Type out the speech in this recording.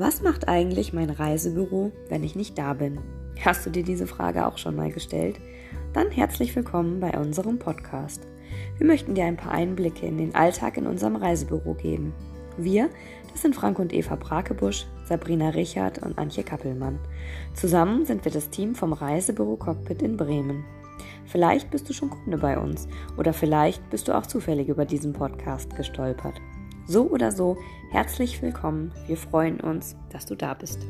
Was macht eigentlich mein Reisebüro, wenn ich nicht da bin? Hast du dir diese Frage auch schon mal gestellt? Dann herzlich willkommen bei unserem Podcast. Wir möchten dir ein paar Einblicke in den Alltag in unserem Reisebüro geben. Wir, das sind Frank und Eva Brakebusch, Sabrina Richard und Antje Kappelmann. Zusammen sind wir das Team vom Reisebüro Cockpit in Bremen. Vielleicht bist du schon Kunde bei uns oder vielleicht bist du auch zufällig über diesen Podcast gestolpert. So oder so, herzlich willkommen. Wir freuen uns, dass du da bist.